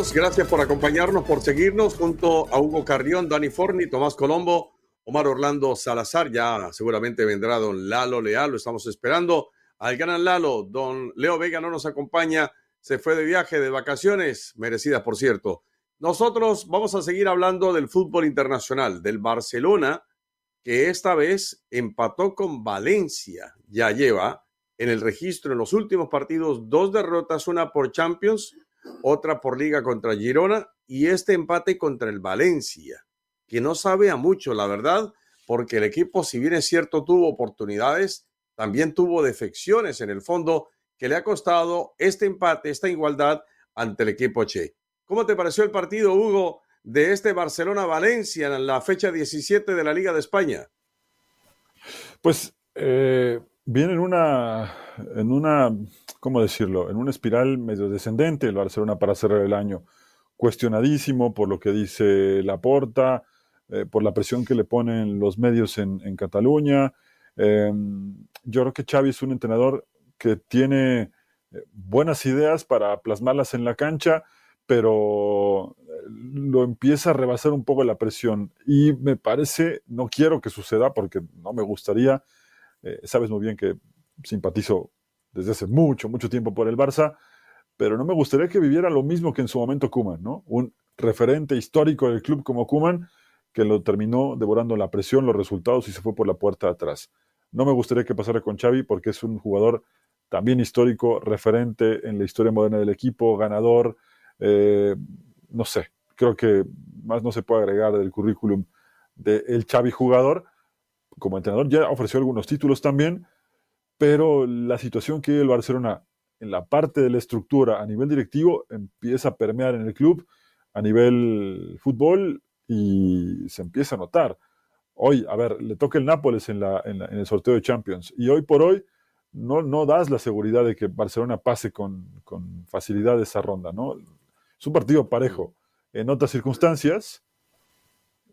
Gracias por acompañarnos, por seguirnos junto a Hugo Carrión, Dani Forni, Tomás Colombo, Omar Orlando Salazar. Ya seguramente vendrá don Lalo Leal, lo estamos esperando. Al gran Lalo, don Leo Vega no nos acompaña, se fue de viaje, de vacaciones, merecidas por cierto. Nosotros vamos a seguir hablando del fútbol internacional, del Barcelona, que esta vez empató con Valencia. Ya lleva en el registro en los últimos partidos dos derrotas, una por Champions otra por liga contra Girona y este empate contra el Valencia, que no sabe a mucho, la verdad, porque el equipo, si bien es cierto, tuvo oportunidades, también tuvo defecciones en el fondo que le ha costado este empate, esta igualdad ante el equipo Che. ¿Cómo te pareció el partido, Hugo, de este Barcelona-Valencia en la fecha 17 de la Liga de España? Pues eh, viene en una, en una ¿cómo decirlo?, en una espiral medio descendente el Barcelona para cerrar el año. Cuestionadísimo por lo que dice Laporta, eh, por la presión que le ponen los medios en, Cataluña. Em, yo creo que Xavi es un entrenador que tiene eh, buenas ideas para plasmarlas en la cancha, pero eh, lo empieza a rebasar un poco la presión. Y me parece, no quiero que suceda porque no me gustaría, sabes muy bien que simpatizo desde hace mucho, mucho tiempo por el Barça, pero no me gustaría que viviera lo mismo que en su momento Kuman, ¿no? Un referente histórico del club como Kuman que lo terminó devorando la presión, los resultados y se fue por la puerta de atrás. No me gustaría que pasara con Xavi porque es un jugador también histórico, referente en la historia moderna del equipo, ganador, eh, no sé, creo que más no se puede agregar del currículum del el Xavi jugador. Como entrenador ya ofreció algunos títulos también, pero la situación que el Barcelona en la parte de la estructura a nivel directivo empieza a permear en el club a nivel fútbol y se empieza a notar. Hoy, a ver, le toca el Nápoles en, el sorteo de Champions y hoy por hoy no, no das la seguridad de que Barcelona pase con, con facilidad esa ronda, ¿no? Es un partido parejo. En otras circunstancias,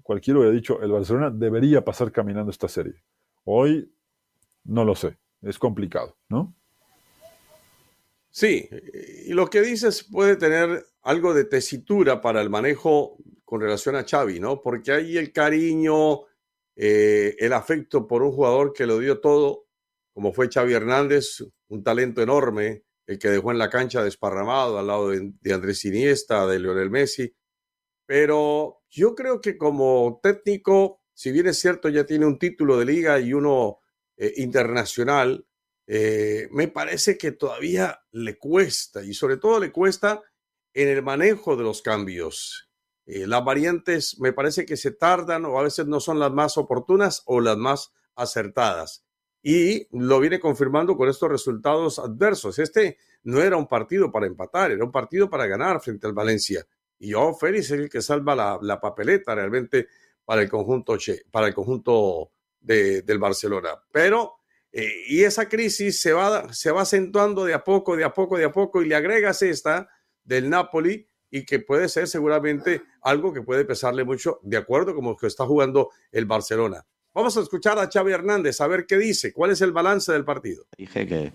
cualquiera hubiera dicho, el Barcelona debería pasar caminando esta serie. Hoy, no lo sé es complicado, ¿no? Sí, y lo que dices puede tener algo de tesitura para el manejo con relación a Xavi, ¿no? Porque hay el cariño, eh, el afecto por un jugador que lo dio todo, como fue Xavi Hernández, un talento enorme, el que dejó en la cancha desparramado al lado de, de Andrés Iniesta, de Lionel Messi. Pero yo creo que como técnico, si bien es cierto, ya tiene un título de liga y uno eh, internacional, eh, me parece que todavía le cuesta y sobre todo le cuesta en el manejo de los cambios. Eh, las variantes me parece que se tardan o a veces no son las más oportunas o las más acertadas. Y lo viene confirmando con estos resultados adversos. Este no era un partido para empatar, era un partido para ganar frente al Valencia. Y yo, Félix, es el que salva la, la papeleta realmente para el conjunto, para el conjunto del Barcelona. Pero, eh, y esa crisis se va, se va acentuando de a poco, de a poco, de a poco, y le agregas esta del Napoli, y que puede ser seguramente algo que puede pesarle mucho, de acuerdo como que está jugando el Barcelona. Vamos a escuchar a Xavi Hernández, a ver qué dice, cuál es el balance del partido. Dije que,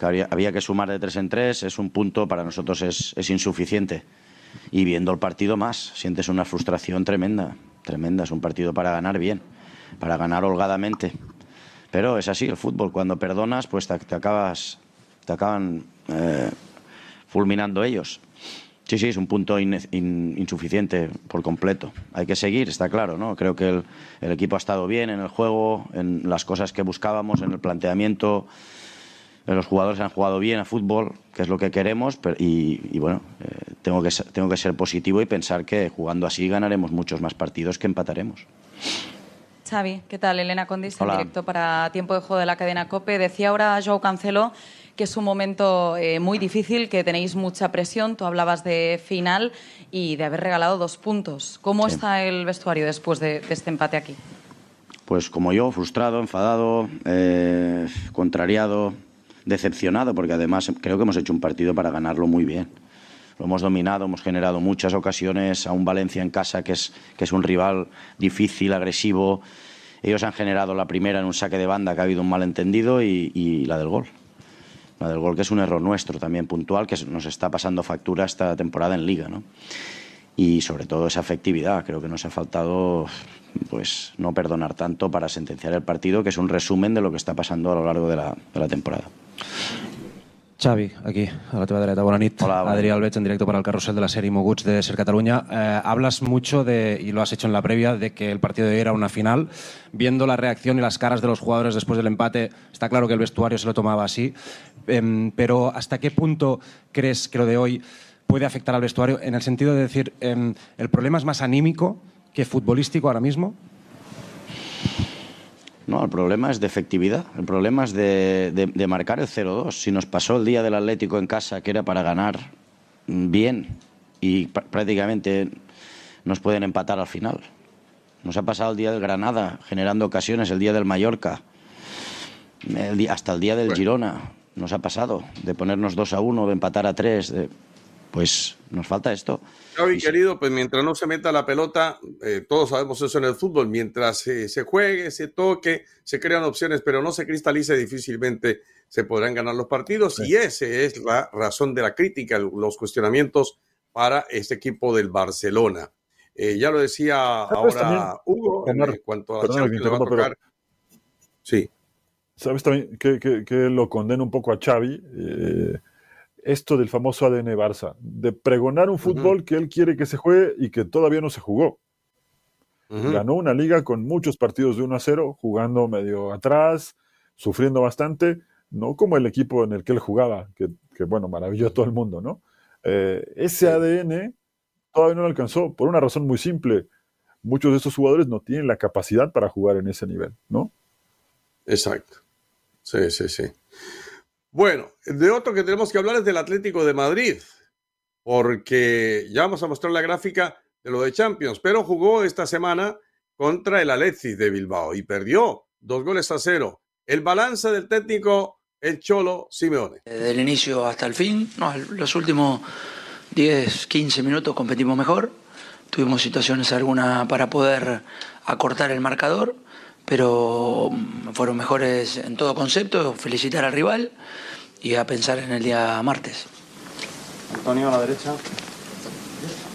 había, que sumar de tres en tres, es un punto, para nosotros es, es insuficiente. Y viendo el partido más, sientes una frustración tremenda, tremenda, es un partido para ganar bien para ganar holgadamente. Pero es así el fútbol, cuando perdonas, pues te, acabas, te acaban eh, fulminando ellos. Sí, sí, es un punto insuficiente por completo. Hay que seguir, está claro, ¿no? Creo que el, equipo ha estado bien en el juego, en las cosas que buscábamos, en el planteamiento. Los jugadores han jugado bien a fútbol, que es lo que queremos, y, bueno, eh, tengo, que, tengo que ser positivo y pensar que jugando así ganaremos muchos más partidos que empataremos. Xavi, ¿qué tal? Elena Condis, en directo para Tiempo de Juego de la cadena COPE. Decía ahora Joao Cancelo que es un momento eh, muy difícil, que tenéis mucha presión. Tú hablabas de final y de haber regalado dos puntos. ¿Cómo está el vestuario después de, este empate aquí? Pues como yo, frustrado, enfadado, eh, contrariado, decepcionado, porque además creo que hemos hecho un partido para ganarlo muy bien. Lo hemos dominado, hemos generado muchas ocasiones a un Valencia en casa que es, que es un rival difícil, agresivo. Ellos han generado la primera en un saque de banda que ha habido un malentendido y la del gol la del gol que es un error nuestro también puntual, que nos está pasando factura esta temporada en Liga, ¿no? Y sobre todo esa efectividad, creo que nos ha faltado pues no perdonar tanto para sentenciar el partido, que es un resumen de lo que está pasando a lo largo de la, de la temporada. Xavi, aquí, a la teva dreta. Bona nit. Hola, Adrià Albeig, en directo para el carrusel de la serie Moguts de Ser Cataluña. Eh, hablas mucho de, y lo has hecho en la previa, de que el partido de hoy era una final. Viendo la reacción y las caras de los jugadores después del empate, está claro que el vestuario se lo tomaba así. Eh, pero ¿hasta qué punto crees que lo de hoy puede afectar al vestuario? En el sentido de decir, eh, ¿el problema es más anímico que futbolístico ahora mismo? No, el problema es de efectividad, el problema es de, marcar el 0-2. Si nos pasó el día del Atlético en casa, que era para ganar bien, y prácticamente nos pueden empatar al final. Nos ha pasado el día del Granada, generando ocasiones, el día del Mallorca, hasta el día del Girona. Nos ha pasado de ponernos 2 a 1, de empatar a 3. Pues nos falta esto. Javi, querido, pues mientras no se meta la pelota, eh, todos sabemos eso en el fútbol, mientras se juegue, se toque, se crean opciones, pero no se cristalice, difícilmente se podrán ganar los partidos. Y esa es la razón de la crítica, los cuestionamientos para este equipo del Barcelona. Eh, ya lo decía ahora Hugo, en cuanto a la que le va a tocar. Sí. ¿Sabes también que, que, lo condena un poco a Xavi? Esto del famoso ADN Barça, de pregonar un fútbol que él quiere que se juegue y que todavía no se jugó. Ganó una liga con muchos partidos de 1 a 0, jugando medio atrás, sufriendo bastante, no como el equipo en el que él jugaba, que, bueno, maravilló a todo el mundo, ¿no? Eh, ese ADN todavía no lo alcanzó, por una razón muy simple. Muchos de estos jugadores no tienen la capacidad para jugar en ese nivel, ¿no? Exacto. Sí, sí, sí. Bueno, de otro que tenemos que hablar es del Atlético de Madrid, porque ya vamos a mostrar la gráfica de lo de Champions, pero jugó esta semana contra el Atleti de Bilbao y perdió dos goles a cero. El balance del técnico, el Cholo Simeone. Desde el inicio hasta el fin, los últimos 10, 15 minutos competimos mejor, tuvimos situaciones algunas para poder acortar el marcador pero fueron mejores en todo concepto, felicitar al rival y a pensar en el día martes. Antonio a la derecha.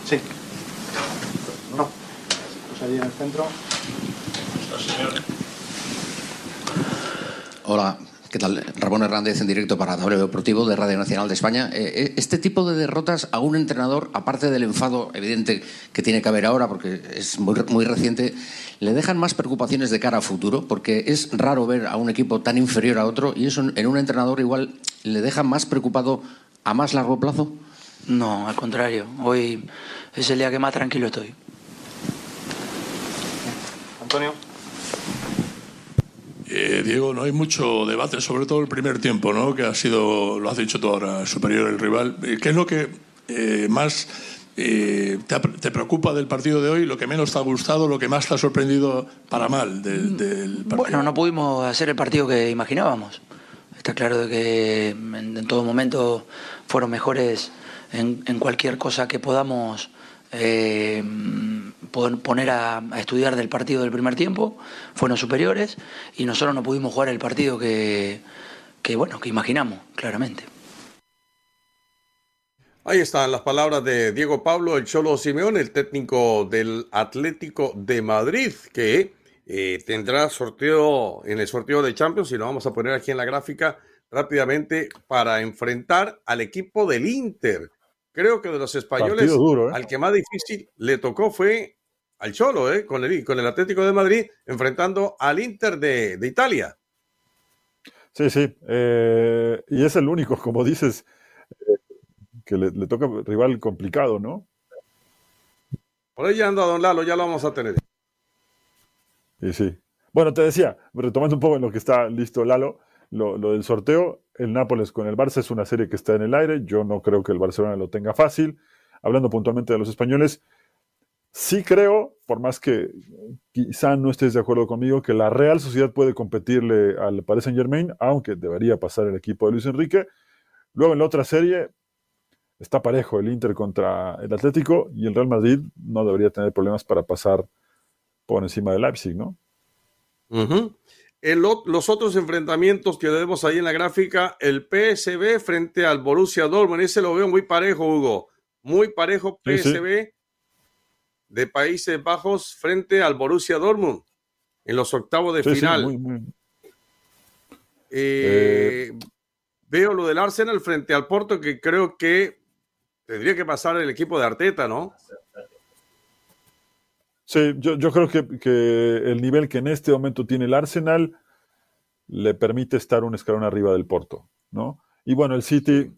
Sí. No. Pues allí en el centro. Hola, ¿Qué tal? Ramón Hernández en directo para W Deportivo de Radio Nacional de España. Eh, eh, este tipo de derrotas a un entrenador, aparte del enfado evidente que tiene que haber ahora, porque es muy, muy reciente, ¿le dejan más preocupaciones de cara a futuro? Porque es raro ver a un equipo tan inferior a otro y eso en un entrenador igual le deja más preocupado a más largo plazo. No, al contrario. Hoy es el día que más tranquilo estoy. Antonio. Eh, Diego, no hay mucho debate, sobre todo el primer tiempo, ¿no? que ha sido, lo has dicho tú ahora, superior el rival. Eh, ¿Qué es lo que eh, más te, preocupa del partido de hoy, lo que menos te ha gustado, lo que más te ha sorprendido para mal del, partido? Bueno, no pudimos hacer el partido que imaginábamos. Está claro de que en, todo momento fueron mejores en, en cualquier cosa que podamos eh, poner a, estudiar del partido del primer tiempo, fueron superiores y nosotros no pudimos jugar el partido que, bueno, que imaginamos, claramente. Ahí están las palabras de Diego Pablo, el Cholo Simeón, el técnico del Atlético de Madrid, que eh, tendrá sorteo en el sorteo de Champions, y lo vamos a poner aquí en la gráfica rápidamente, para enfrentar al equipo del Inter creo que de los españoles, ¿eh? al que más difícil le tocó fue al Cholo, ¿eh? con, el, con el Atlético de Madrid, enfrentando al Inter de, Italia. Sí, sí. Eh, y es el único, como dices, que le, le, toca rival complicado, ¿no? Por ahí ya anda Don Lalo, ya lo vamos a tener. Sí, sí. Bueno, te decía, retomando un poco en lo que está listo Lalo, lo, del sorteo, el Nápoles con el Barça es una serie que está en el aire, yo no creo que el Barcelona lo tenga fácil. Hablando puntualmente de los españoles, sí creo, por más que quizá no estés de acuerdo conmigo, que la Real Sociedad puede competirle al Paris Saint Germain, aunque debería pasar el equipo de Luis Enrique. Luego en la otra serie está parejo el Inter contra el Atlético y el Real Madrid no debería tener problemas para pasar por encima del Leipzig, ¿no? Los otros enfrentamientos que vemos ahí en la gráfica, el PSB frente al Borussia Dortmund, ese lo veo muy parejo, Hugo. Muy parejo PSB de Países Bajos frente al Borussia Dortmund en los octavos de final. Eh, eh, veo lo del Arsenal frente al Porto, que creo que tendría que pasar el equipo de Arteta, ¿no? Sí, yo, creo que, el nivel que en este momento tiene el Arsenal le permite estar un escalón arriba del Porto, ¿no? Y bueno, el City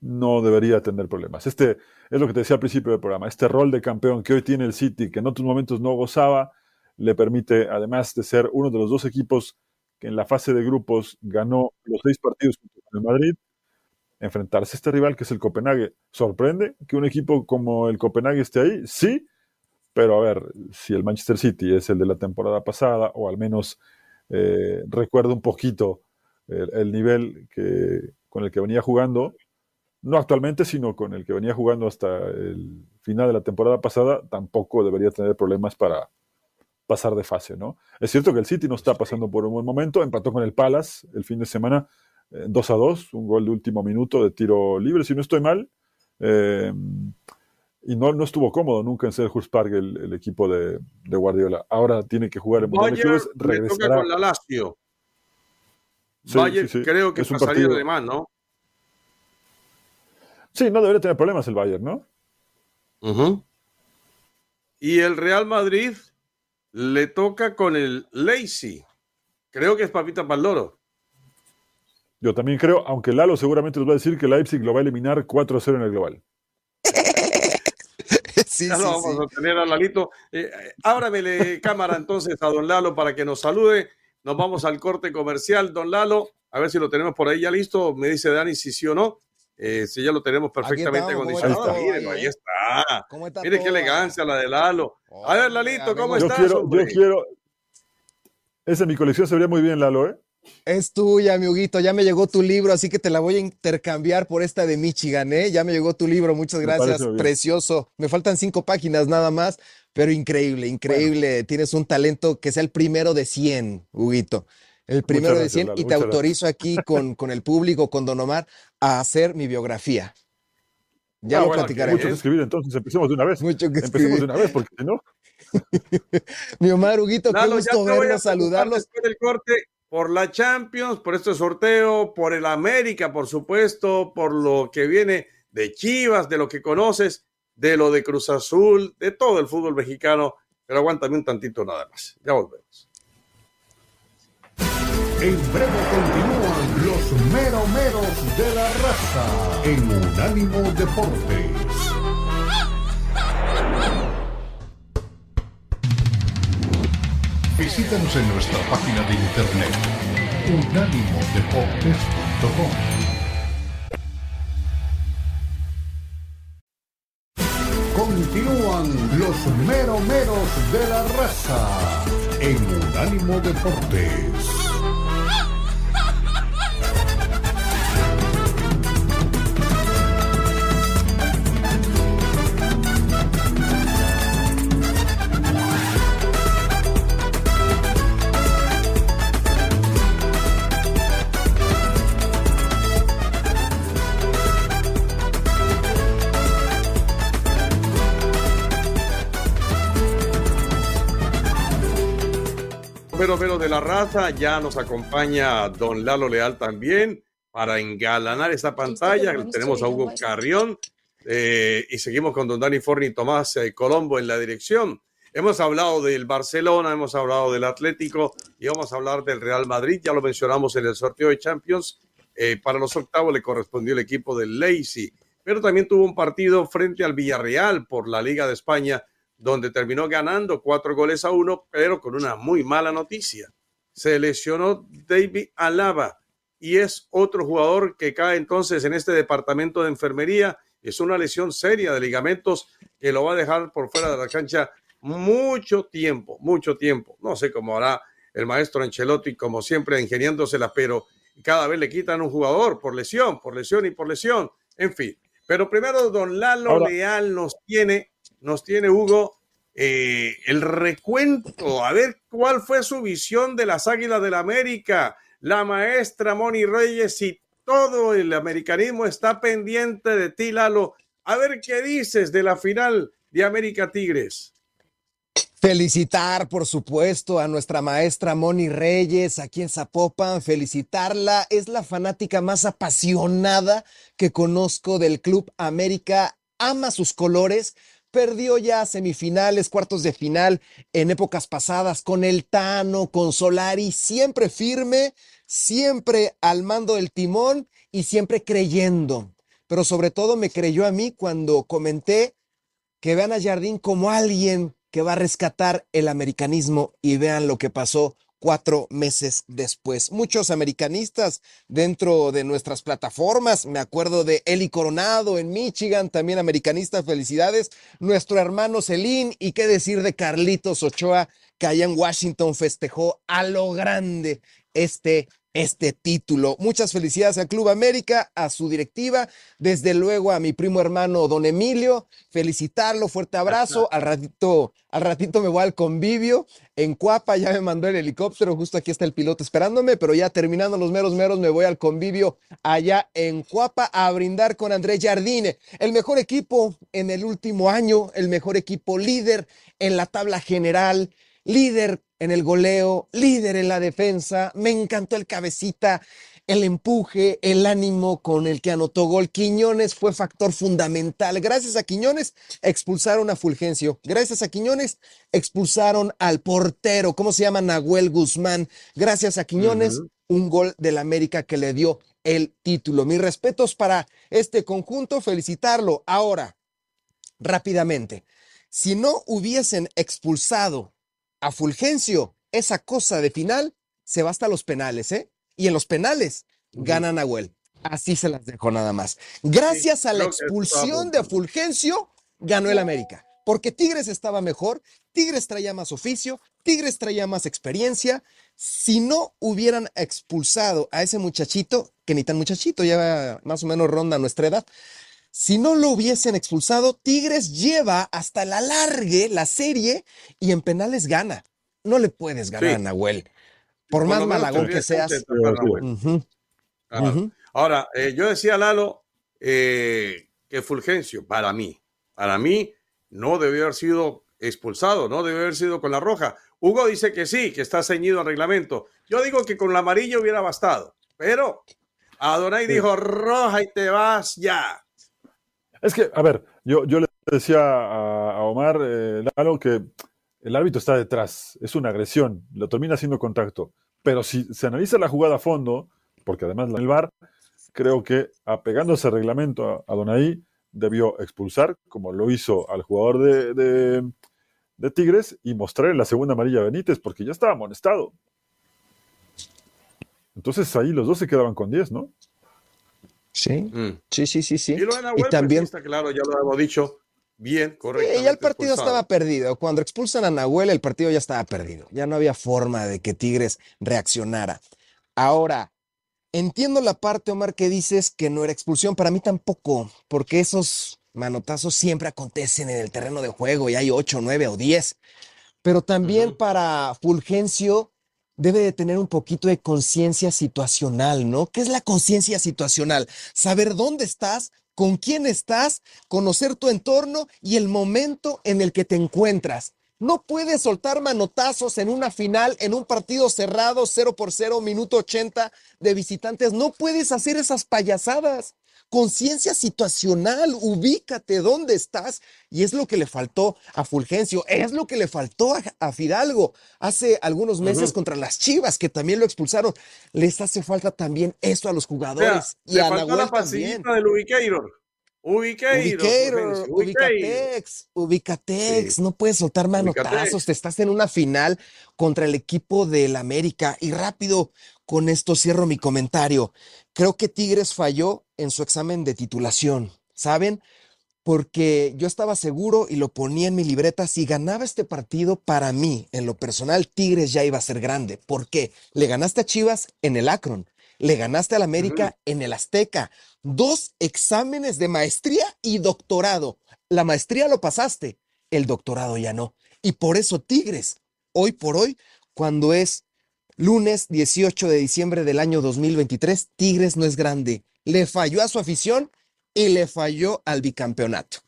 no debería tener problemas. Este es lo que te decía al principio del programa. Este rol de campeón que hoy tiene el City, que en otros momentos no gozaba, le permite, además de ser uno de los dos equipos que en la fase de grupos ganó los seis partidos contra el Madrid, enfrentarse a este rival que es el Copenhague. ¿Sorprende que un equipo como el Copenhague esté ahí? Sí, pero a ver, si el Manchester City es el de la temporada pasada, o al menos eh, recuerdo un poquito el, nivel que, con el que venía jugando, no actualmente, sino con el que venía jugando hasta el final de la temporada pasada, tampoco debería tener problemas para pasar de fase, ¿no? Es cierto que el City no está pasando por un buen momento, empató con el Palace el fin de semana 2 eh, a 2, un gol de último minuto de tiro libre, si no estoy mal. Eh, y no, no estuvo cómodo nunca en Selhurst Park el, el equipo de, de, Guardiola. Ahora tiene que jugar en Mundial de Clubes, regresará. con la Lazio. Bayern creo que es un partido de más, ¿no? Sí, no debería tener problemas el Bayern, ¿no? Y el Real Madrid le toca con el Lazy. Creo que es papita Paldoro. Yo también creo, aunque Lalo seguramente nos va a decir que Leipzig lo va a eliminar 4-0 en el global. sí, ya lo vamos a tener a Lalito. Eh, ábramele cámara entonces a don Lalo para que nos salude. Nos vamos al corte comercial, don Lalo. A ver si lo tenemos por ahí ya listo. Me dice Dani si sí o no. Eh, si ya lo tenemos perfectamente acondicionado. Miren, ahí está. Mire qué elegancia la de Lalo. a ver, Lalito, ¿cómo estás? Quiero, yo quiero. Esa en mi colección se vería muy bien, Lalo, ¿eh? Es tuya, mi Huguito. Ya me llegó tu libro, así que te la voy a intercambiar por esta de Michigan, ¿eh? Ya me llegó tu libro, muchas gracias. Precioso. Me faltan cinco páginas nada más, pero increíble, increíble. Tienes un talento que sea el primero de 100, Huguito. El primero de 100 y te autorizo aquí con, con el público, con Don Omar, a hacer mi biografía. Ya ah, lo platicaré. Mucho que escribir, entonces empecemos de una vez. Mucho que Empecemos de una vez, porque si no. mi Omar Huguito, qué gusto verlos, saludarlos. Después del corte, por la Champions, por este sorteo, por el América, por supuesto, por lo que viene de Chivas, de lo que conoces, de lo de Cruz Azul, de todo el fútbol mexicano. Pero aguántame un tantito nada más. Ya volvemos. En breve continúan los meromeros de la raza en Unánimo Deportes. Visítanos en nuestra página de internet unánimodeportes.com. Continúan los meromeros de la raza en Unánimo Deportes. De la raza, ya nos acompaña don Lalo Leal también para engalanar esta pantalla. Tenemos a Hugo Carrión eh, y seguimos con don Dani Forni y Tomás eh, Colombo en la dirección. Hemos hablado del Barcelona, hemos hablado del Atlético y vamos a hablar del Real Madrid. Ya lo mencionamos en el sorteo de Champions. Eh, para los octavos le correspondió el equipo del Leipzig, pero también tuvo un partido frente al Villarreal por la Liga de España, donde terminó ganando cuatro goles a uno, pero con una muy mala noticia. Se lesionó David Alaba y es otro jugador que cae entonces en este departamento de enfermería. Es una lesión seria de ligamentos que lo va a dejar por fuera de la cancha mucho tiempo, mucho tiempo. No sé cómo hará el maestro Ancelotti, como siempre, ingeniándosela, pero cada vez le quitan un jugador por lesión, por lesión y por lesión. En fin. Pero primero, don Lalo Leal nos tiene, nos tiene Hugo, eh, el recuento, a ver cuál fue su visión de las Águilas del la América, la maestra Moni Reyes y todo el americanismo está pendiente de ti, Lalo. A ver qué dices de la final de América Tigres. Felicitar, por supuesto, a nuestra maestra Moni Reyes aquí en Zapopan. Felicitarla. Es la fanática más apasionada que conozco del Club América. Ama sus colores. Perdió ya semifinales, cuartos de final en épocas pasadas con el Tano, con Solari, siempre firme, siempre al mando del timón y siempre creyendo. Pero sobre todo me creyó a mí cuando comenté que vean a Jardín como alguien que va a rescatar el americanismo y vean lo que pasó cuatro meses después. Muchos americanistas dentro de nuestras plataformas, me acuerdo de Eli Coronado en Michigan, también americanista, felicidades. Nuestro hermano Celín y qué decir de Carlitos Ochoa, que allá en Washington festejó a lo grande este este título. Muchas felicidades al Club América, a su directiva, desde luego a mi primo hermano Don Emilio, felicitarlo, fuerte abrazo. Al ratito, al ratito me voy al convivio en Cuapa, ya me mandó el helicóptero, justo aquí está el piloto esperándome, pero ya terminando los meros meros me voy al convivio allá en Cuapa a brindar con Andrés Jardine, el mejor equipo en el último año, el mejor equipo líder en la tabla general, líder en el goleo, líder en la defensa. Me encantó el cabecita, el empuje, el ánimo con el que anotó gol. Quiñones fue factor fundamental. Gracias a Quiñones expulsaron a Fulgencio. Gracias a Quiñones expulsaron al portero, ¿cómo se llama? Nahuel Guzmán. Gracias a Quiñones, un gol del América que le dio el título. Mis respetos para este conjunto, felicitarlo. Ahora, rápidamente, si no hubiesen expulsado a Fulgencio, esa cosa de final se va hasta los penales, ¿eh? Y en los penales gana Nahuel. Así se las dejo nada más. Gracias a la expulsión de Fulgencio, ganó el América. Porque Tigres estaba mejor, Tigres traía más oficio, Tigres traía más experiencia. Si no hubieran expulsado a ese muchachito, que ni tan muchachito, ya más o menos ronda nuestra edad, si no lo hubiesen expulsado, Tigres lleva hasta la largue la serie y en penales gana. No le puedes ganar a Nahuel. Por más malagón que seas. Ahora, eh, yo decía, Lalo, eh, que Fulgencio, para mí, para mí, no debió haber sido expulsado, no debió haber sido con la roja. Hugo dice que sí, que está ceñido al reglamento. Yo digo que con la amarilla hubiera bastado, pero Adonai dijo roja y te vas ya. Es que, a ver, yo, yo le decía a, Omar eh, Lalo que el árbitro está detrás, es una agresión, lo termina haciendo contacto. Pero si se analiza la jugada a fondo, porque además el VAR, creo que apegándose al reglamento a, Donaí, debió expulsar, como lo hizo al jugador de, de, Tigres, y mostrarle la segunda amarilla a Benítez, porque ya estaba amonestado. Entonces ahí los dos se quedaban con 10, ¿no? Sí, mm. sí, sí, sí, sí. Y, lo pues, también está claro, ya lo hemos dicho. Bien, correcto. Y ya el partido estaba perdido. Cuando expulsan a Nahuel, el partido ya estaba perdido. Ya no había forma de que Tigres reaccionara. Ahora, entiendo la parte, Omar, que dices que no era expulsión. Para mí tampoco, porque esos manotazos siempre acontecen en el terreno de juego y hay 8, 9 o 10. Pero también para Fulgencio debe de tener un poquito de conciencia situacional, ¿no? ¿Qué es la conciencia situacional? Saber dónde estás, con quién estás, conocer tu entorno y el momento en el que te encuentras. No puedes soltar manotazos en una final, en un partido cerrado, 0 por 0, minuto 80 de visitantes. No puedes hacer esas payasadas. Conciencia situacional, ubícate dónde estás. Y es lo que le faltó a Fulgencio, es lo que le faltó a, Fidalgo hace algunos meses contra las Chivas, que también lo expulsaron. Les hace falta también eso a los jugadores. y a Nahuel también. del Ubicator, Ubicatex, Ubicatex, no puedes soltar manotazos, te estás en una final contra el equipo del América. Y rápido, con esto cierro mi comentario. Creo que Tigres falló en su examen de titulación, ¿saben? Porque yo estaba seguro y lo ponía en mi libreta, si ganaba este partido, para mí, en lo personal, Tigres ya iba a ser grande. ¿Por qué? Le ganaste a Chivas en el Akron, le ganaste al América en el Azteca. Dos exámenes de maestría y doctorado. La maestría lo pasaste, el doctorado ya no. Y por eso Tigres, hoy por hoy, cuando es lunes 18 de diciembre del año 2023, Tigres no es grande. Le falló a su afición y le falló al bicampeonato.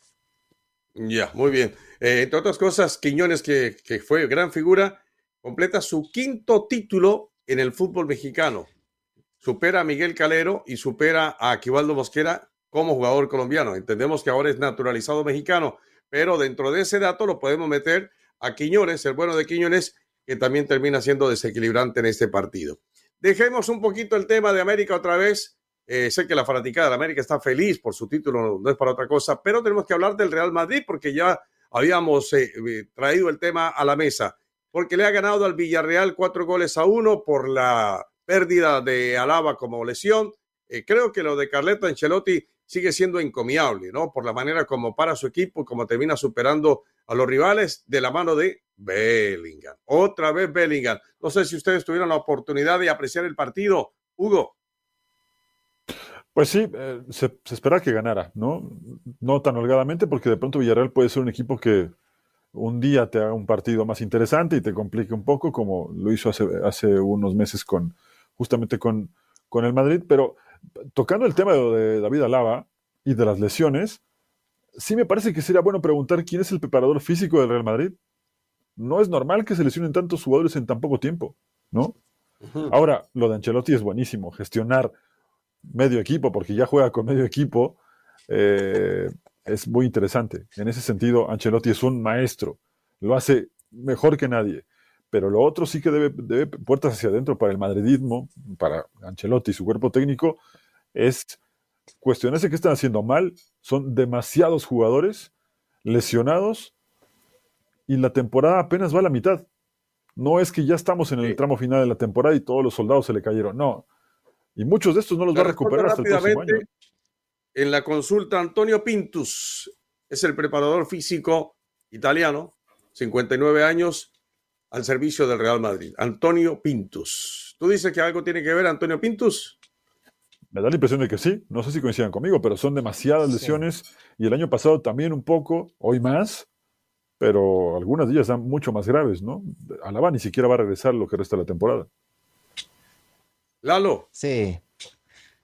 Ya, muy bien. Eh, entre otras cosas, Quiñones, que, fue gran figura, completa su quinto título en el fútbol mexicano supera a Miguel Calero y supera a Aquivaldo Mosquera como jugador colombiano. Entendemos que ahora es naturalizado mexicano, pero dentro de ese dato lo podemos meter a Quiñones, el bueno de Quiñones, que también termina siendo desequilibrante en este partido. Dejemos un poquito el tema de América otra vez. Eh, sé que la fanaticada de América está feliz por su título, no es para otra cosa, pero tenemos que hablar del Real Madrid porque ya habíamos eh, eh, traído el tema a la mesa, porque le ha ganado al Villarreal cuatro goles a uno por la pérdida de Alaba como lesión. Creo que lo de Carleto Ancelotti sigue siendo encomiable, ¿no? Por la manera como para su equipo, como termina superando a los rivales de la mano de Bellingham. Otra vez Bellingham. No sé si ustedes tuvieron la oportunidad de apreciar el partido. Hugo. Pues sí, eh, se, espera que ganara, ¿no? No tan holgadamente, porque de pronto Villarreal puede ser un equipo que un día te haga un partido más interesante y te complique un poco, como lo hizo hace, hace unos meses con, justamente con, con el Madrid. Pero tocando el tema de David Alaba y de las lesiones, sí me parece que sería bueno preguntar quién es el preparador físico del Real Madrid. No es normal que se lesionen tantos jugadores en tan poco tiempo, ¿no? Ahora, lo de Ancelotti es buenísimo, gestionar medio equipo, porque ya juega con medio equipo, eh, es muy interesante. En ese sentido, Ancelotti es un maestro, lo hace mejor que nadie. Pero lo otro sí que debe, debe puertas hacia adentro para el madridismo, para Ancelotti y su cuerpo técnico, es cuestionarse qué están haciendo mal. Son demasiados jugadores lesionados y la temporada apenas va a la mitad. No es que ya estamos en el tramo final de la temporada y todos los soldados se le cayeron, no. Y muchos de estos no los va a recuperar hasta el próximo año. En la consulta, Antonio Pintus es el preparador físico italiano, 59 años, al servicio del Real Madrid. Antonio Pintus. ¿Tú dices que algo tiene que ver Antonio Pintus? Me da la impresión de que sí. No sé si coincidan conmigo, pero son demasiadas lesiones. Y el año pasado también un poco, hoy más, pero algunas de ellas dan mucho más graves, ¿no? Alaba ni siquiera va a regresar lo que resta de la temporada. Lalo. Sí.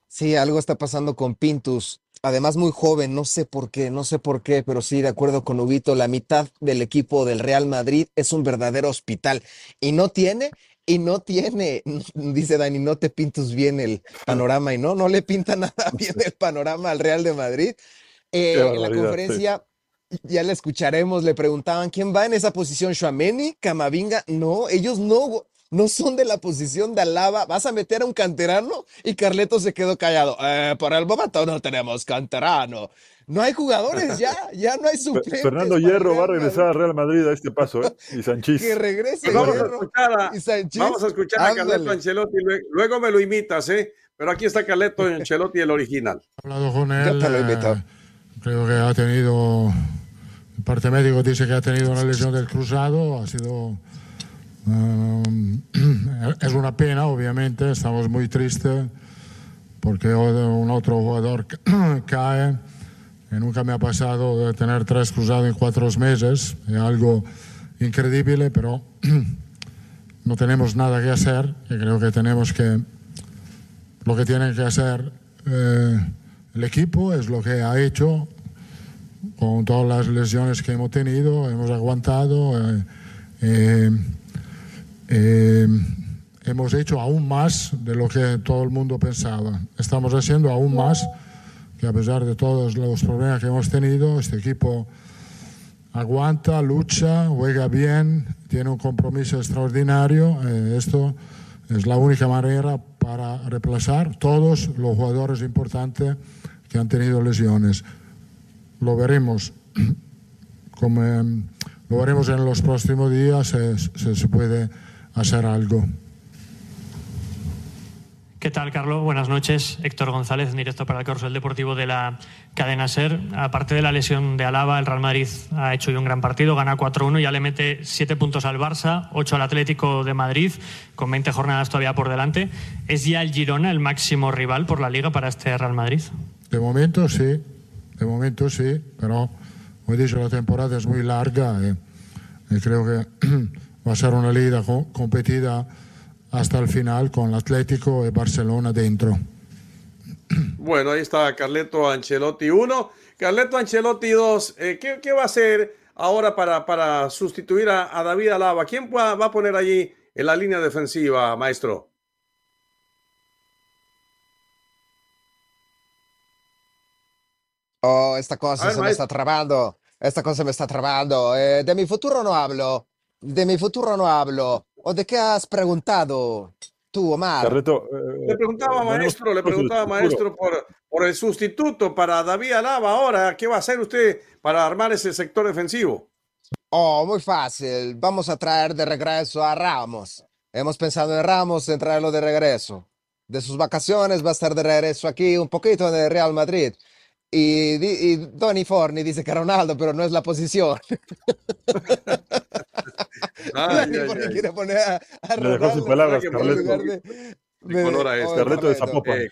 Sí, algo está pasando con Pintus además muy joven, no sé por qué, no sé por qué, pero sí, de acuerdo con Ubito, la mitad del equipo del Real Madrid es un verdadero hospital y no tiene, y no tiene, dice Dani, no te pintas bien el panorama y no, no le pinta nada bien el panorama al Real de Madrid. Eh, en la conferencia, ya le escucharemos, le preguntaban quién va en esa posición, Shuameni, Camavinga, no, ellos no, no son de la posición de Alaba. ¿Vas a meter a un canterano? Y Carleto se quedó callado. Eh, por el momento no tenemos canterano. No hay jugadores ya, ya no hay suplentes. Fernando Hierro va a regresar al Real Madrid a este paso, ¿eh? Y Sanchís. Que regrese vamos a escuchar a, y Sanchís. Vamos a escuchar a Carleto Ancelotti, luego me lo imitas, ¿eh? Pero aquí está Carleto Ancelotti, el original. He hablado con él. te lo eh, creo que ha tenido, el parte médico dice que ha tenido una lesión del cruzado, ha sido Ehm, es una pena, obviamente, estamos muy tristes porque un otro jugador cae. Y nunca me ha pasado de tener tres cruzados en cuatro meses. Es algo increíble, pero no tenemos nada que hacer. Y creo que tenemos que. Lo que tiene que hacer eh, el equipo es lo que ha hecho con todas las lesiones que hemos tenido. Hemos aguantado. Eh, eh, eh, hemos hecho aún más de lo que todo el mundo pensaba. Estamos haciendo aún más que a pesar de todos los problemas que hemos tenido, este equipo aguanta, lucha, juega bien, tiene un compromiso extraordinario. Esto es la única manera para reemplazar todos los jugadores importantes que han tenido lesiones. Lo veremos, como, lo veremos en los próximos días si se puede hacer algo. ¿Qué tal, Carlos? Buenas noches. Héctor González, en directo para el Carrusel Deportivo de la cadena SER. Aparte de la lesión de Alaba, el Real Madrid ha hecho hoy un gran partido, gana 4-1, ya le mete 7 puntos al Barça, 8 al Atlético de Madrid, con 20 jornadas todavía por delante. ¿Es ya el Girona el máximo rival por la Liga para este Real Madrid? De momento sí, de momento sí, pero, como he dicho, la temporada es muy larga y, y creo que va a ser una liga competida hasta el final con el Atlético y Barcelona dentro. Bueno, ahí está Carleto Ancelotti 1, Carleto Ancelotti 2. Eh, ¿qué, va a hacer ahora para, para sustituir a, David Alaba? ¿Quién va, a poner allí en la línea defensiva, maestro? Oh, esta cosa se me está trabando. Esta cosa me está trabando. Eh, de mi futuro no hablo. De mi futuro no hablo. ¿O de qué has preguntado tú, Omar? Eh, le preguntaba, maestro, le preguntaba, maestro, por, por el sustituto para David Alaba ahora. ¿Qué va a hacer usted para armar ese sector defensivo? Oh, muy fácil. Vamos a traer de regreso a Ramos. Hemos pensado en Ramos, en traerlo de regreso. De sus vacaciones va a estar de regreso aquí un poquito en el Real Madrid. Y, y Donny Forni dice que Ronaldo, pero no es la posición. Porque quiere poner a, a Le dejó sin palabras, Carleto. De, de, color a este. Carleto de Zapopan. Eh,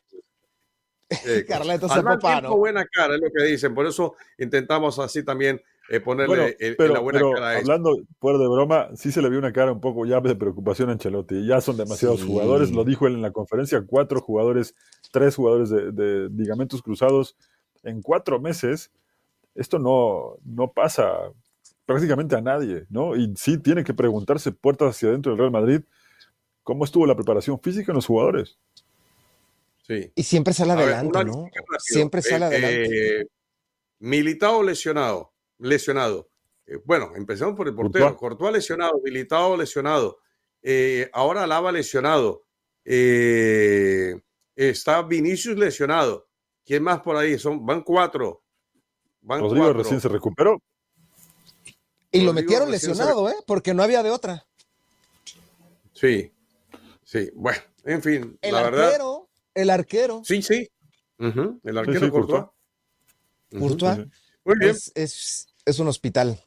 eh, Carleto Zapopan. buena cara, es lo que dicen. Por eso intentamos así también eh, ponerle bueno, el, pero, la buena pero cara a Hablando fuera de broma, sí se le vio una cara un poco ya de preocupación a Ancelotti. Ya son demasiados sí. jugadores, lo dijo él en la conferencia, cuatro jugadores, tres jugadores de, de ligamentos cruzados en cuatro meses. Esto no, no pasa prácticamente a nadie, ¿no? Y sí tiene que preguntarse puertas hacia adentro del Real Madrid cómo estuvo la preparación física en los jugadores. Sí. Y siempre sale adelante, ver, ¿no? Siempre sale eh, adelante. Eh, militado lesionado, lesionado. Eh, bueno, empezamos por el portero. Courtois lesionado, militado lesionado. Eh, ahora Lava lesionado. Eh, está Vinicius lesionado. ¿Quién más por ahí? Son, van cuatro. Van Rodrigo cuatro. recién se recuperó. Y lo metieron lesionado, ¿eh? Porque no había de otra. Sí, sí. Bueno, en fin, el la arquero, verdad. El arquero. Sí, sí. Uh -huh. El arquero sí, sí, Courtois. Courtois. Uh -huh. Muy bien. Es, es, es, un hospital.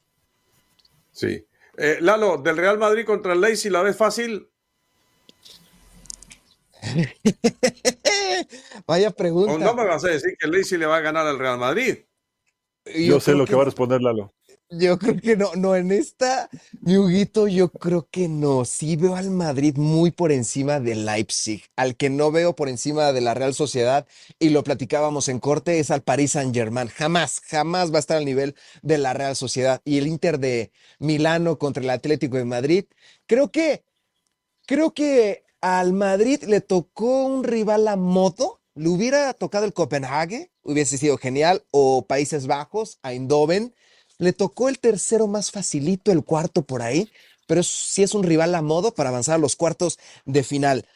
Sí. Eh, Lalo, del Real Madrid contra el Leipzig, ¿la ves fácil? Vaya pregunta. No, no me vas a decir que Leipzig le va a ganar al Real Madrid. Yo, Yo sé lo que, que va a responder Lalo. Yo creo que no, no, en esta, mi Huguito, yo creo que no. Sí veo al Madrid muy por encima del Leipzig. Al que no veo por encima de la Real Sociedad, y lo platicábamos en corte, es al Paris Saint-Germain. Jamás, jamás va a estar al nivel de la Real Sociedad. Y el Inter de Milano contra el Atlético de Madrid, creo que, creo que al Madrid le tocó un rival a moto. Le hubiera tocado el Copenhague, hubiese sido genial, o Países Bajos, a Eindhoven le tocó el tercero más facilito, el cuarto por ahí, pero sí es un rival a modo para avanzar a los cuartos de final.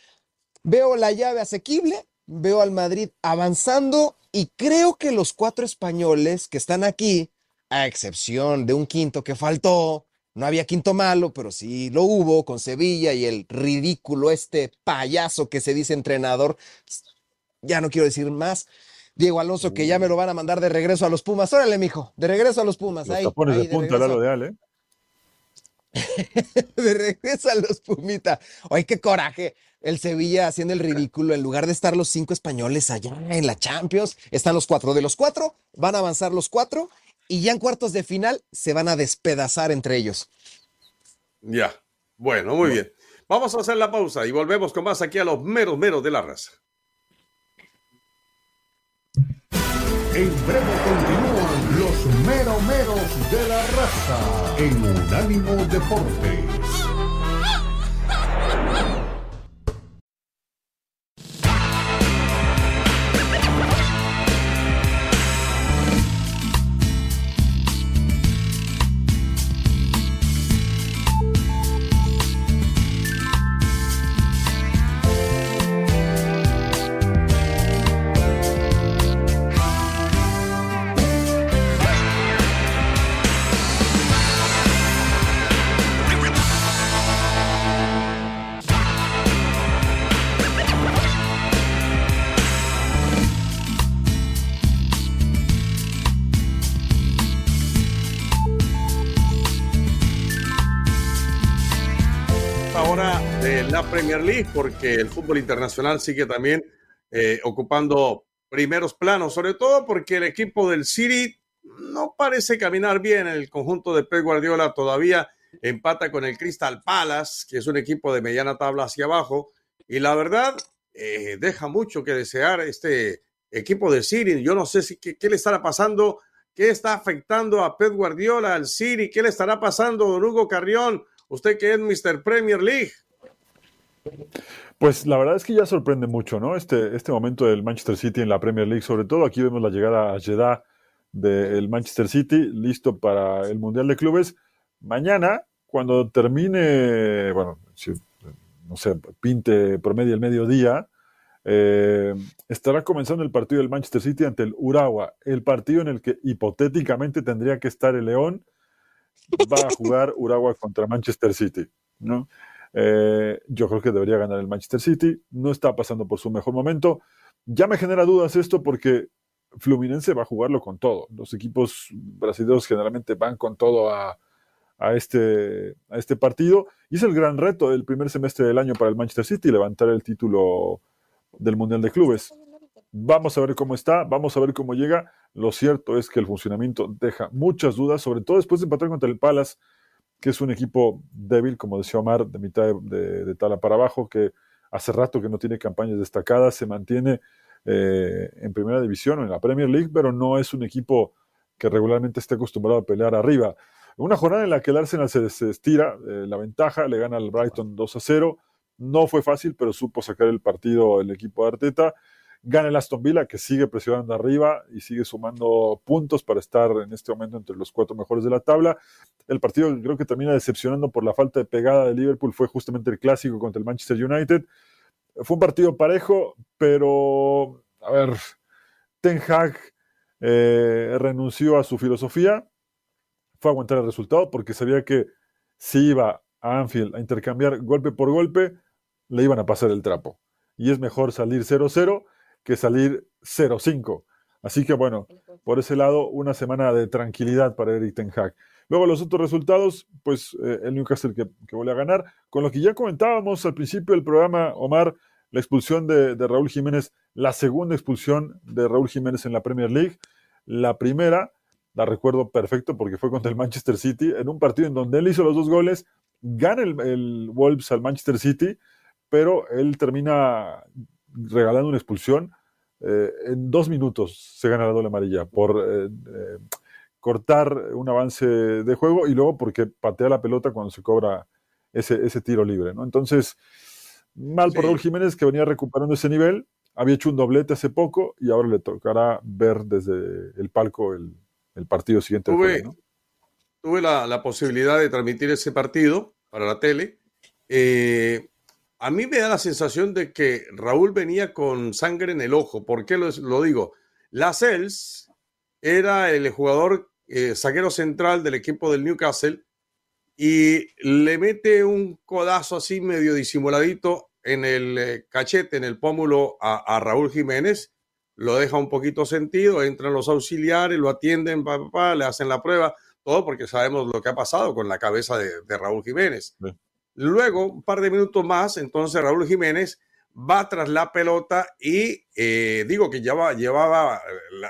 Veo la llave asequible, veo al Madrid avanzando y creo que los cuatro españoles que están aquí, a excepción de un quinto que faltó, no había quinto malo, pero sí lo hubo con Sevilla y el ridículo este payaso que se dice entrenador, ya no quiero decir más, Diego Alonso, que ya me lo van a mandar de regreso a los Pumas. Órale, mijo, de regreso a los Pumas. Los ahí, tapones ahí, de punta, Lalo de Ale. de regreso a los Pumita. Ay, qué coraje. El Sevilla haciendo el ridículo. En lugar de estar los cinco españoles allá en la Champions, están los cuatro. De los cuatro, van a avanzar los cuatro y ya en cuartos de final se van a despedazar entre ellos. Ya. Bueno, muy bien. Vamos a hacer la pausa y volvemos con más aquí a los meros meros de la raza. En breve continúan los meromeros de la raza en Unánimo Deportes. Premier League, porque el fútbol internacional sigue también eh, ocupando primeros planos, sobre todo porque el equipo del City no parece caminar bien. El conjunto de Pep Guardiola todavía empata con el Crystal Palace, que es un equipo de mediana tabla hacia abajo. Y la verdad, eh, deja mucho que desear este equipo de City. Yo no sé si qué, le estará pasando, qué está afectando a Pep Guardiola, al City, qué le estará pasando a Hugo Carrión, usted que es Mr. Premier League. Pues la verdad es que ya sorprende mucho, ¿no? Este, este momento del Manchester City en la Premier League, sobre todo aquí vemos la llegada a Jeddah del Manchester City, listo para el Mundial de Clubes. Mañana, cuando termine, bueno, no sé, pinte promedio el mediodía, eh, estará comenzando el partido del Manchester City ante el Urawa, el partido en el que hipotéticamente tendría que estar el León, va a jugar Urawa contra Manchester City, ¿no? Eh, yo creo que debería ganar el Manchester City. No está pasando por su mejor momento. Ya me genera dudas esto porque Fluminense va a jugarlo con todo. Los equipos brasileños generalmente van con todo a, este, a este partido. Y es el gran reto del primer semestre del año para el Manchester City, levantar el título del Mundial de Clubes. Vamos a ver cómo está, vamos a ver cómo llega. Lo cierto es que el funcionamiento deja muchas dudas, sobre todo después de empatar contra el Palace que es un equipo débil, como decía Omar, de mitad de, tala para abajo, que hace rato que no tiene campañas destacadas, se mantiene eh, en primera división o en la Premier League, pero no es un equipo que regularmente esté acostumbrado a pelear arriba. Una jornada en la que el Arsenal se, estira eh, la ventaja, le gana al Brighton 2 a 0. No fue fácil, pero supo sacar el partido el equipo de Arteta. Gana el Aston Villa, que sigue presionando arriba y sigue sumando puntos para estar en este momento entre los cuatro mejores de la tabla. El partido creo que termina decepcionando por la falta de pegada de Liverpool, fue justamente el clásico contra el Manchester United. Fue un partido parejo, pero, a ver, Ten Hag eh, renunció a su filosofía, fue a aguantar el resultado porque sabía que si iba a Anfield a intercambiar golpe por golpe, le iban a pasar el trapo. Y es mejor salir 0-0 que salir 0-5. Así que bueno, por ese lado, una semana de tranquilidad para Eric Ten Hag. Luego los otros resultados, pues eh, el Newcastle que, que vuelve a ganar. Con lo que ya comentábamos al principio del programa, Omar, la expulsión de, de, Raúl Jiménez, la segunda expulsión de Raúl Jiménez en la Premier League. La primera, la recuerdo perfecto porque fue contra el Manchester City, en un partido en donde él hizo los dos goles, gana el, el Wolves al Manchester City, pero él termina regalando una expulsión. Eh, en dos minutos se gana la doble amarilla por eh, eh, cortar un avance de juego y luego porque patea la pelota cuando se cobra ese, ese tiro libre. ¿no? Entonces, mal por Raúl Jiménez que venía recuperando ese nivel, había hecho un doblete hace poco y ahora le tocará ver desde el palco el, el partido siguiente. Tuve, tuve la, la, posibilidad de transmitir ese partido para la tele. Eh, a mí me da la sensación de que Raúl venía con sangre en el ojo. ¿Por qué lo, digo? Lascelles era el jugador eh, zaguero central del equipo del Newcastle y le mete un codazo así medio disimuladito en el eh, cachete, en el pómulo a, Raúl Jiménez. Lo deja un poquito sentido, entran los auxiliares, lo atienden, le hacen la prueba, todo porque sabemos lo que ha pasado con la cabeza de, Raúl Jiménez. Luego, un par de minutos más, entonces Raúl Jiménez va tras la pelota y eh, digo que llevaba, llevaba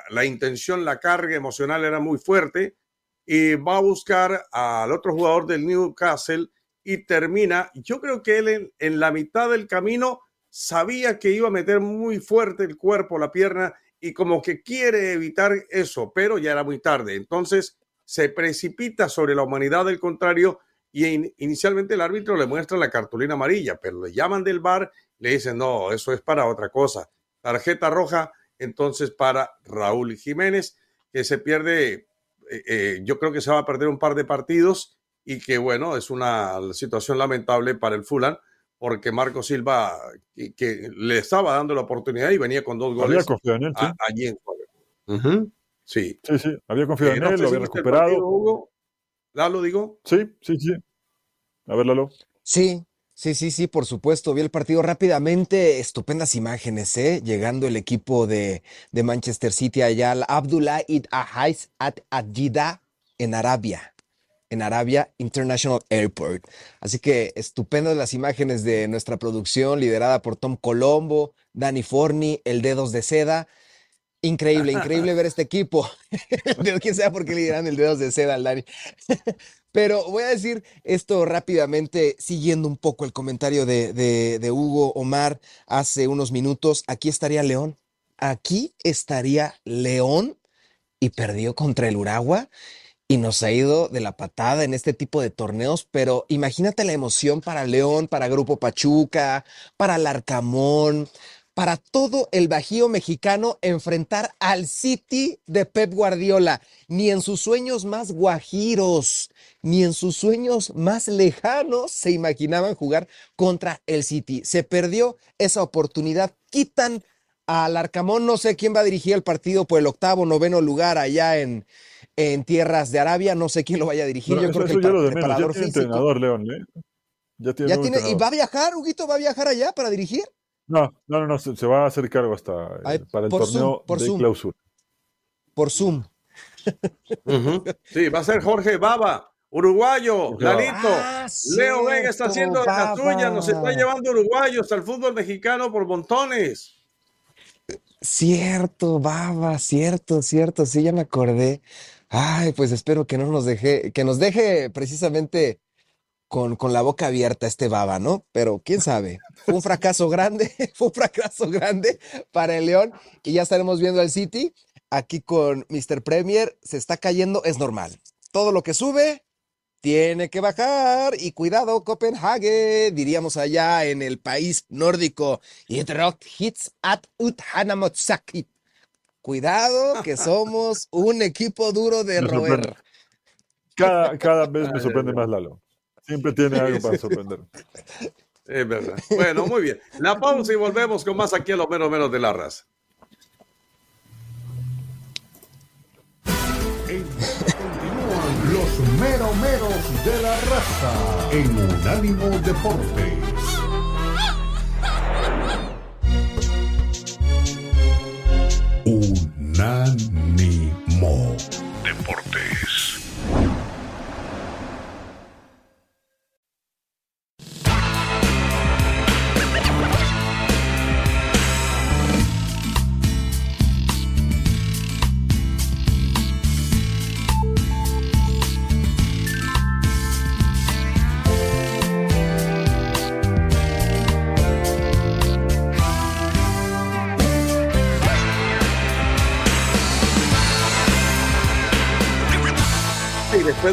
la, intención, la carga emocional era muy fuerte y va a buscar al otro jugador del Newcastle y termina. Yo creo que él en, la mitad del camino sabía que iba a meter muy fuerte el cuerpo, la pierna y como que quiere evitar eso, pero ya era muy tarde. Entonces se precipita sobre la humanidad del contrario y inicialmente el árbitro le muestra la cartulina amarilla, pero le llaman del bar, le dicen, no, eso es para otra cosa. Tarjeta roja, entonces para Raúl Jiménez, que se pierde, eh, eh, yo creo que se va a perder un par de partidos y que bueno, es una situación lamentable para el Fulham, porque Marco Silva, que, le estaba dando la oportunidad y venía con dos goles. Había confiado en él, sí. allí en Sí. Sí, sí, había confiado en él, lo había recuperado. Lalo, digo. Sí, sí, sí. A ver, Lalo. Sí, sí, sí, sí, por supuesto. Vi el partido rápidamente. Estupendas imágenes, ¿eh? Llegando el equipo de, de Manchester City allá al Abdullah Id Ahais at Adjida en Arabia. en Arabia International Airport. Así que estupendas las imágenes de nuestra producción liderada por Tom Colombo, Danny Forni, el Dedos de Seda. Increíble, increíble ver este equipo. Quién sabe por qué le dirán el Dedos de Seda al Dani. Pero voy a decir esto rápidamente, siguiendo un poco el comentario de, de Hugo Omar hace unos minutos. Aquí estaría León. Aquí estaría León y perdió contra el Uragua y nos ha ido de la patada en este tipo de torneos, pero imagínate la emoción para León, para Grupo Pachuca, para Larcamón, para todo el Bajío mexicano enfrentar al City de Pep Guardiola. Ni en sus sueños más guajiros, ni en sus sueños más lejanos se imaginaban jugar contra el City. Se perdió esa oportunidad. Quitan al Arcamón, no sé quién va a dirigir el partido por el octavo, noveno lugar allá en, en tierras de Arabia. No sé quién lo vaya a dirigir. Yo creo que el lo de preparador ya tiene entrenador, León. ¿eh? Ya tiene, ¿Y va a viajar, Huguito? ¿Va a viajar allá para dirigir? No, no, no, se, va a hacer cargo hasta eh, para el torneo de clausura. Por Zoom. Sí, va a ser Jorge Baba, uruguayo, Lalito. Ah, Leo Vega está haciendo la suya, nos está llevando uruguayos al fútbol mexicano por montones. Cierto, Baba, cierto, cierto, sí, ya me acordé. Ay, pues espero que no nos deje, que nos deje precisamente con, con la boca abierta este baba, ¿no? Pero quién sabe, fue un fracaso grande, fue un fracaso grande para el León y ya estaremos viendo al City aquí con Mr. Premier, se está cayendo, es normal. Todo lo que sube tiene que bajar y cuidado Copenhague, diríamos allá en el país nórdico. hits at Cuidado, que somos un equipo duro de roer. Cada, cada vez me sorprende más Lalo. Siempre tiene algo para sorprender. Es verdad. Bueno, muy bien. La pausa y volvemos con más aquí a los menos menos de la raza. Continúan los meros meros de la raza en Unánimo Deportes.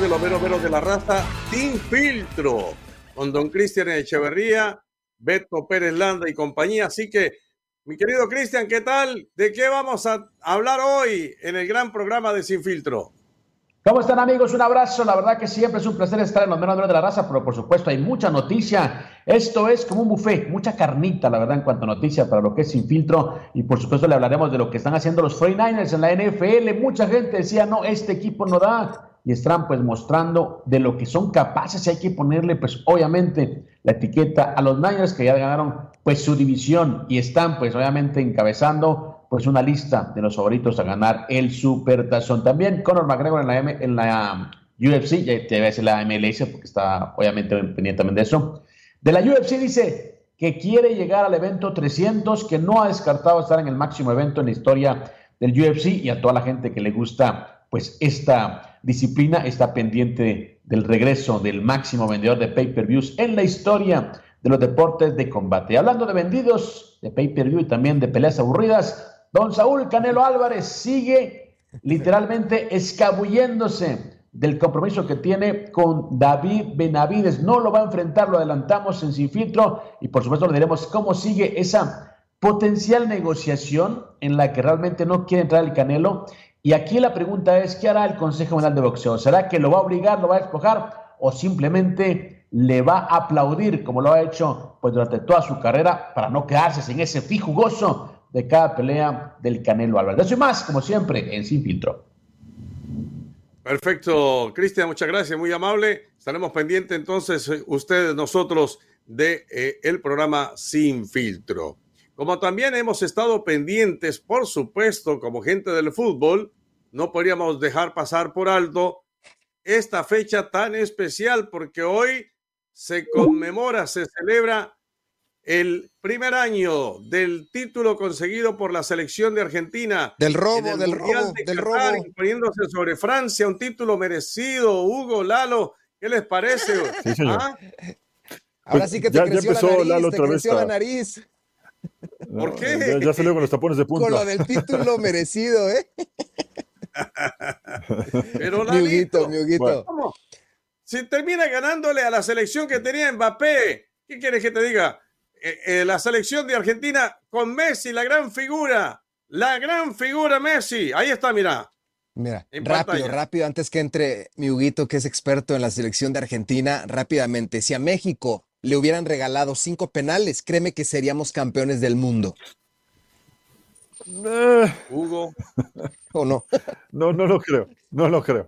De los menos menos de la raza, sin filtro, con don Cristian Echeverría, Beto Pérez Landa y compañía. Así que, mi querido Cristian, ¿qué tal? ¿De qué vamos a hablar hoy en el gran programa de Sin Filtro? ¿Cómo están amigos? Un abrazo. La verdad que siempre es un placer estar en los menos de la raza, pero por supuesto hay mucha noticia. Esto es como un buffet, mucha carnita, la verdad, en cuanto a noticia para lo que es sin filtro. Y por supuesto le hablaremos de lo que están haciendo los 49ers en la NFL. Mucha gente decía, no, este equipo no da y están pues mostrando de lo que son capaces y hay que ponerle pues obviamente la etiqueta a los Niners que ya ganaron pues su división y están pues obviamente encabezando pues una lista de los favoritos a ganar el Super Tazón. También Conor McGregor en la, M, en la UFC, ya te voy a decir la MLS porque está obviamente pendiente también de eso. De la UFC dice que quiere llegar al evento 300, que no ha descartado estar en el máximo evento en la historia del UFC y a toda la gente que le gusta pues esta disciplina está pendiente del regreso del máximo vendedor de pay-per-views en la historia de los deportes de combate. Hablando de vendidos de pay-per-view y también de peleas aburridas, don Saúl Canelo Álvarez sigue literalmente escabulléndose del compromiso que tiene con David Benavides. No lo va a enfrentar, lo adelantamos en Sin Filtro y por supuesto le diremos cómo sigue esa potencial negociación en la que realmente no quiere entrar el Canelo y aquí la pregunta es, ¿qué hará el Consejo Mundial de Boxeo? ¿Será que lo va a obligar, lo va a despojar o simplemente le va a aplaudir como lo ha hecho pues, durante toda su carrera para no quedarse sin ese fijugoso de cada pelea del Canelo Álvarez? Eso y más, como siempre, en Sin Filtro. Perfecto, Cristian, muchas gracias, muy amable. Estaremos pendientes entonces ustedes, nosotros, de eh, programa Sin Filtro. Como también hemos estado pendientes, por supuesto, como gente del fútbol, no podríamos dejar pasar por alto esta fecha tan especial porque hoy se conmemora, se celebra el primer año del título conseguido por la selección de Argentina. Del robo, del robo, del robo. Imponiéndose sobre Francia, un título merecido. Hugo, Lalo, ¿qué les parece? ¿Ah? Ahora sí que te creció la nariz, Lalo te creció la nariz. ¿Por qué? Ya, salió con los tapones de punta. Con lo del título merecido, ¿eh? Pero Lalito, mi Si termina ganándole a la selección que tenía Mbappé, ¿qué quieres que te diga? Eh, eh, la selección de Argentina con Messi, la gran figura, la gran figura Messi. Ahí está, mira. Mira, rápido, rápido, antes que entre mi Huguito, que es experto en la selección de Argentina, rápidamente. Si a México le hubieran regalado cinco penales, créeme que seríamos campeones del mundo. Eh. Hugo. ¿O no? No, no lo creo, no lo creo,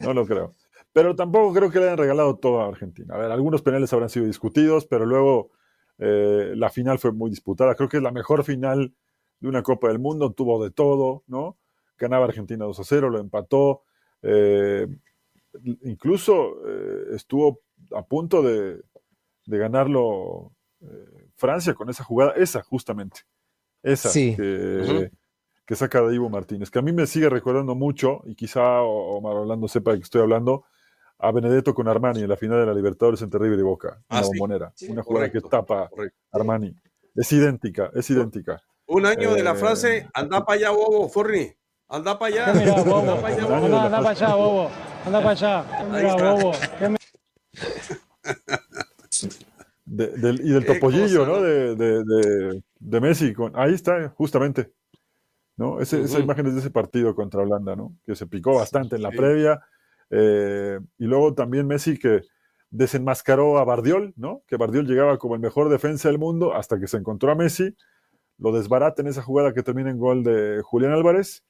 no lo creo. Pero tampoco creo que le hayan regalado todo a Argentina. A ver, algunos penales habrán sido discutidos, pero luego eh, la final fue muy disputada. Creo que es la mejor final de una Copa del Mundo. Tuvo de todo, ¿no? Ganaba Argentina 2 a 0, lo empató. Eh, incluso eh, estuvo a punto de, ganarlo Francia con esa jugada, esa justamente. Esa que, que, saca de Ivo Martínez, que a mí me sigue recordando mucho, y quizá Omar Orlando sepa de qué estoy hablando, a Benedetto con Armani en la final de la Libertadores entre River y Boca, ah, bombonera. una jugada que tapa Armani. Es idéntica, es idéntica. Un año de la eh, frase, anda para allá, bobo, Forni. Anda para allá. Mira, bobo. Anda para allá, bobo. Anda, para allá, bobo. Anda para allá. Mira, bobo. y del topollillo, ¿no? De, de, de, Messi. Con, ahí está, justamente. ¿no? Ese, Esa imagen es de ese partido contra Holanda, ¿no? Que se picó bastante en la previa eh, y luego también Messi que desenmascaró a Bardiol, ¿no? Que Bardiol llegaba como el mejor defensa del mundo hasta que se encontró a Messi, lo desbarata en esa jugada que termina en gol de Julián Álvarez.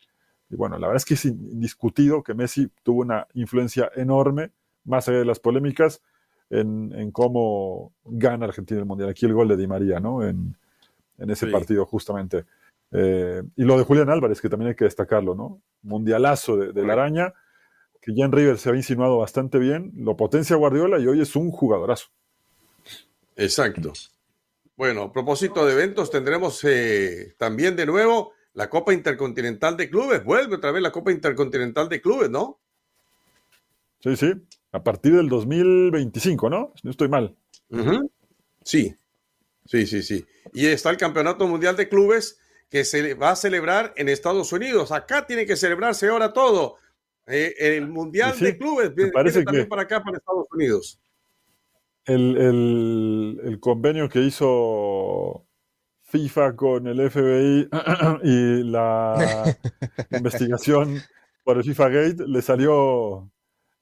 Y bueno, la verdad es que es indiscutido que Messi tuvo una influencia enorme, más allá de las polémicas, en, cómo gana Argentina el Mundial. Aquí el gol de Di María, ¿no? En, ese partido, justamente. Eh, y lo de Julián Álvarez, que también hay que destacarlo, ¿no? Mundialazo de la araña que ya en River se había insinuado bastante bien, lo potencia Guardiola y hoy es un jugadorazo. Exacto. Bueno, a propósito de eventos, tendremos eh, también de nuevo la Copa Intercontinental de Clubes. Vuelve otra vez la Copa Intercontinental de Clubes, ¿no? Sí, sí. A partir del 2025, ¿no? No estoy mal. Sí, sí, sí, sí. Y está el Campeonato Mundial de Clubes que se va a celebrar en Estados Unidos. Acá tiene que celebrarse ahora todo. Eh, el Mundial de Clubes viene, parece también para acá, para Estados Unidos. El, convenio que hizo FIFA con el FBI y la investigación por el FIFA Gate le salió,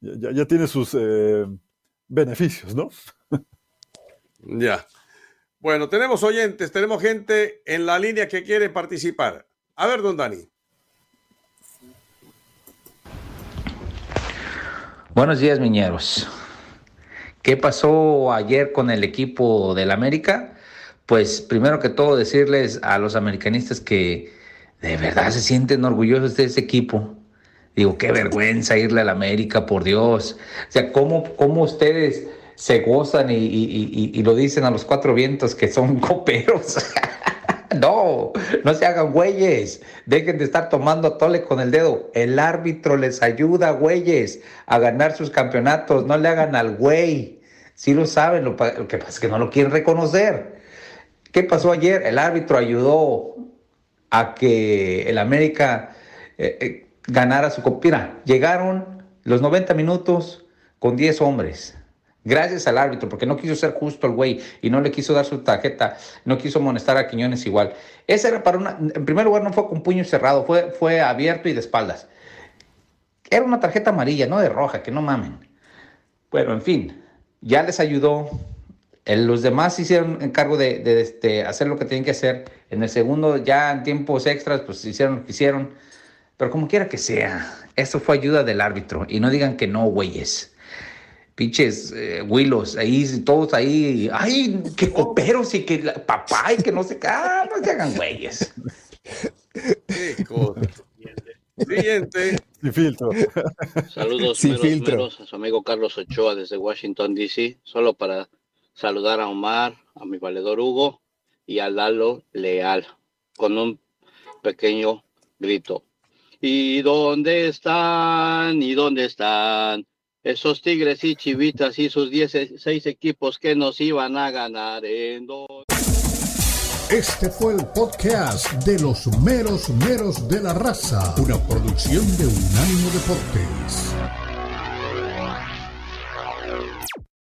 ya, tiene sus eh, beneficios, ¿no? ya. Bueno, tenemos oyentes, tenemos gente en la línea que quiere participar. A ver, don Dani. Buenos días, miñeros. ¿Qué pasó ayer con el equipo del América? Pues primero que todo decirles a los americanistas que de verdad se sienten orgullosos de ese equipo. Digo, qué vergüenza irle al América, por Dios. O sea, ¿cómo, cómo ustedes se gozan y, lo dicen a los cuatro vientos que son coperos? No, no se hagan güeyes. Dejen de estar tomando tole con el dedo. El árbitro les ayuda, güeyes, a ganar sus campeonatos. No le hagan al güey. Si lo saben, lo, que pasa es que no lo quieren reconocer. ¿Qué pasó ayer? El árbitro ayudó a que el América eh, eh, ganara su... Mira, llegaron los 90 minutos con 10 hombres. Gracias al árbitro, porque no quiso ser justo el güey y no le quiso dar su tarjeta, no quiso amonestar a Quiñones igual. Ese era para una. En primer lugar, no fue con puño cerrado, fue, fue abierto y de espaldas. Era una tarjeta amarilla, no de roja, que no mamen. Bueno, en fin, ya les ayudó. los demás hicieron encargo de, de, este, hacer lo que tenían que hacer. En el segundo, ya en tiempos extras, pues hicieron lo que hicieron. Pero como quiera que sea, eso fue ayuda del árbitro. Y no digan que no, güeyes pinches eh, Willos, ahí, todos ahí, ay, que coperos y que papá y que no sé qué, ah, no se hagan güeyes. Qué cosa. Siguiente. Sin filtro. Saludos, Sin meros, filtro. meros, a su amigo Carlos Ochoa desde Washington, D.C. Solo para saludar a Omar, a mi valedor Hugo y a Lalo Leal con un pequeño grito. ¿Y dónde están? ¿Y dónde están? Esos tigres y chivitas y sus 16 equipos que nos iban a ganar en dos. Este fue el podcast de los meros meros de la raza, una producción de Unánimo Deportes.